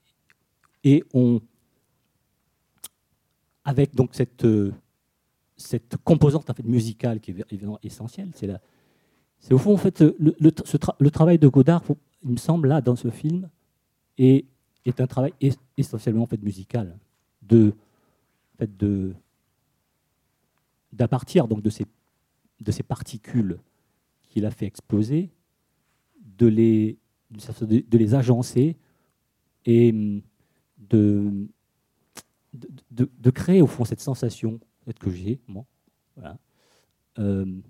et on avec donc cette euh, cette composante en fait musicale qui est évidemment essentielle, c'est c'est au fond en fait le, travail de Godard, il me semble là dans ce film, est, est un travail es- essentiellement en fait musical, de fait de d'à partir donc de ces de ces particules qu'il a fait exploser, de les de, les agencer et hum, de de, de- créer au fond cette sensation que j'ai moi euh,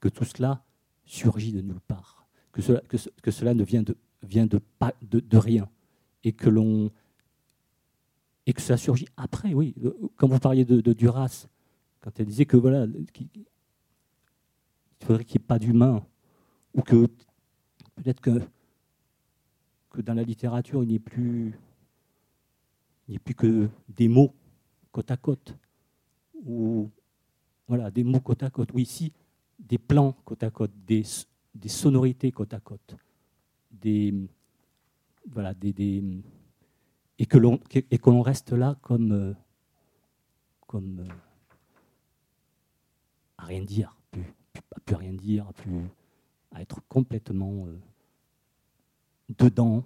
que tout cela surgit de nulle part, que cela, que, que cela ne vient de, vient de, pas, de, de rien, et que l'on et que ça surgit après, oui. Quand vous parliez de, de Duras, quand elle disait que voilà, qu'il il faudrait qu'il n'y ait pas d'humain, ou que peut-être que, dans la littérature, il n'y ait plus, il plus que des mots côte à côte, ou voilà, des mots côte à côte. Ou ici, des plans côte à côte, des, sonorités côte à côte, des voilà, des, et que l'on reste là comme comme à rien dire, plus, plus- à plus rien dire, à plus à être complètement euh, dedans,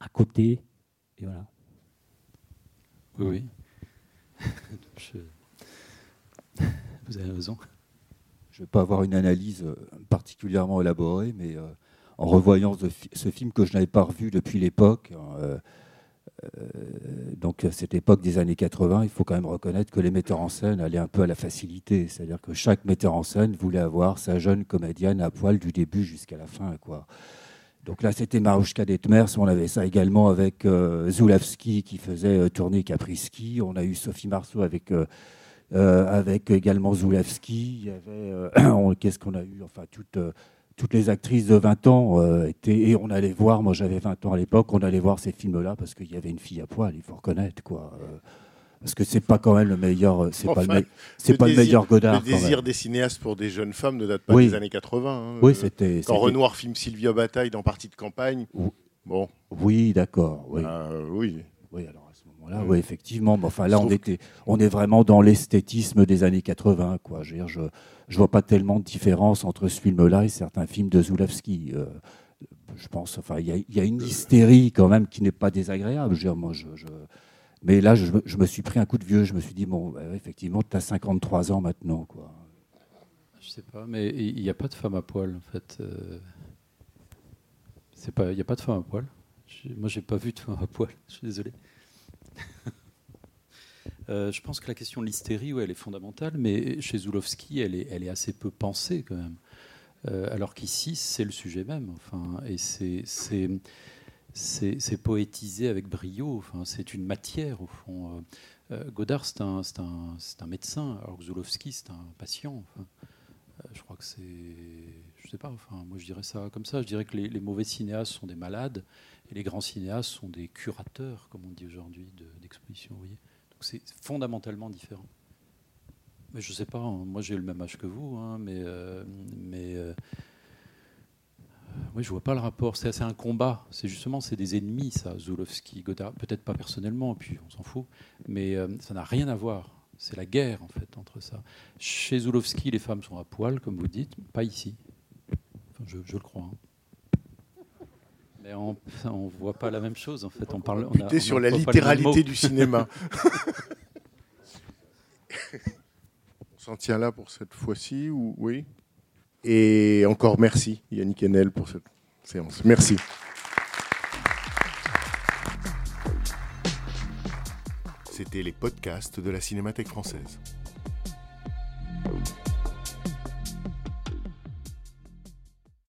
à côté, et voilà. Oui, oui. Je- Vous avez raison. Je ne vais pas avoir une analyse euh, particulièrement élaborée, mais euh, en revoyant ce, fi- ce film que je n'avais pas revu depuis l'époque, euh, donc à cette époque des années 80, il faut quand même reconnaître que les metteurs en scène allaient un peu à la facilité. C'est-à-dire que chaque metteur en scène voulait avoir sa jeune comédienne à poil du début jusqu'à la fin. Quoi. Donc là, c'était Marouchka Detmers. On avait ça également avec euh, qui faisait euh, tourner Caprisky. On a eu Sophie Marceau avec, euh, euh, avec également euh, on- qu'est-ce qu'on a eu? Enfin, toute, euh, toutes les actrices de 20 ans euh, étaient. Et on allait voir, moi j'avais 20 ans à l'époque, on allait voir ces films-là parce qu'il y avait une fille à poil, il faut reconnaître, quoi. Euh, parce que c'est pas quand même le meilleur, euh, c'est pas, le, c'est pas le meilleur Godard. Le désir des cinéastes pour des jeunes femmes ne date pas Oui. des années 80. hein. Oui, c'était- Quand Renoir filme Sylvia Bataille dans Partie de campagne. Bon. Oui, d'accord. Oui. Euh, oui. Oui, alors moment-là, oui, effectivement. Mais enfin, là, on trouve était, on est vraiment dans l'esthétisme des années 80, quoi. Je je vois pas tellement de différence entre ce film-là et certains films de Zulawski. Euh, je pense, enfin, il y a, il y a une hystérie quand même qui n'est pas désagréable. Je veux dire, moi, je, je- Mais là, je, me- suis pris un coup de vieux. Je me suis dit, bon, effectivement, tu as 53 ans maintenant, quoi. Je sais pas, mais il n'y a pas de femme à poil, en fait. euh. Il n'y a pas de femme à poil. Moi, j'ai pas vu de femme à poil. Je suis désolé. Euh, je pense que la question de l'hystérie, ouais, elle est fondamentale, mais chez Zulowski, elle est, assez peu pensée quand même. Euh, alors qu'ici, c'est le sujet même. Enfin, et c'est, poétisé avec brio. Enfin, c'est une matière au fond. Euh, Godard, c'est un, médecin, alors que Zulowski, c'est un patient. Je crois que c'est, je sais pas. Enfin, moi, je dirais ça comme ça. Je dirais que les, mauvais cinéastes sont des malades et les grands cinéastes sont des curateurs, comme on dit aujourd'hui, de- d'exposition. vous c'est fondamentalement différent. Mais je sais pas. hein, moi, j'ai le même âge que vous, hein, mais euh, mais euh, je vois pas le rapport. C'est un combat. C'est justement, c'est des ennemis, ça, Zulowski, Godard. Peut-être pas personnellement, puis on s'en fout, mais euh, ça n'a rien à voir. C'est la guerre, en fait, entre ça. Chez Zulowski, les femmes sont à poil, comme vous dites, pas ici. Je le crois. hein. Mais on ne voit pas la même chose, en fait. On parle. on a- on sur la littéralité du cinéma. On s'en tient là pour cette fois-ci, ou oui Et encore merci, Yannick Enel, pour cette séance. Merci. C'était les podcasts de la Cinémathèque française.